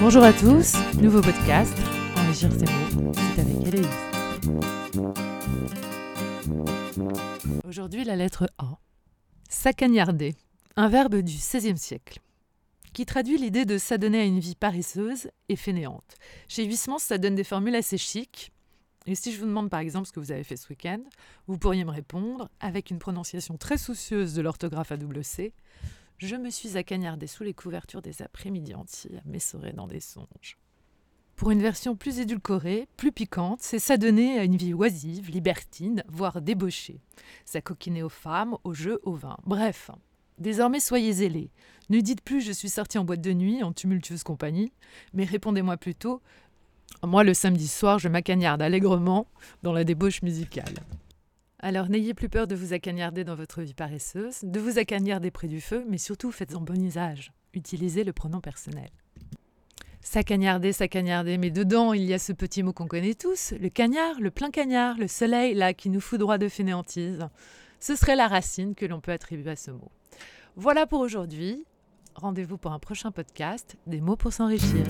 Bonjour à tous, nouveau podcast, Enrichir ses mots, c'est avec Héloïse. Aujourd'hui, la lettre A. Sacagnarder, un verbe du XVIe siècle, qui traduit l'idée de s'adonner à une vie paresseuse et fainéante. Chez Huysmans, ça donne des formules assez chic. Et si je vous demande par exemple ce que vous avez fait ce week-end, vous pourriez me répondre, avec une prononciation très soucieuse de l'orthographe à double C, je me suis acagnardé sous les couvertures des après-midi entiers à m'essorer dans des songes. Pour une version plus édulcorée, plus piquante, c'est s'adonner à une vie oisive, libertine, voire débauchée. S'acoquiner aux femmes, aux jeux, au vin. Bref, désormais soyez zélés. Ne dites plus je suis sorti en boîte de nuit, en tumultueuse compagnie, mais répondez-moi plutôt moi le samedi soir je m'acagnarde allègrement dans la débauche musicale. Alors n'ayez plus peur de vous acagnarder dans votre vie paresseuse, de vous acagnarder près du feu, mais surtout faites en bon usage. Utilisez le pronom personnel. S'acagnarder, s'acagnarder, mais dedans il y a ce petit mot qu'on connaît tous, le cagnard, le plein cagnard, le soleil là qui nous fout droit de fainéantise. Ce serait la racine que l'on peut attribuer à ce mot. Voilà pour aujourd'hui. Rendez-vous pour un prochain podcast, des mots pour s'enrichir.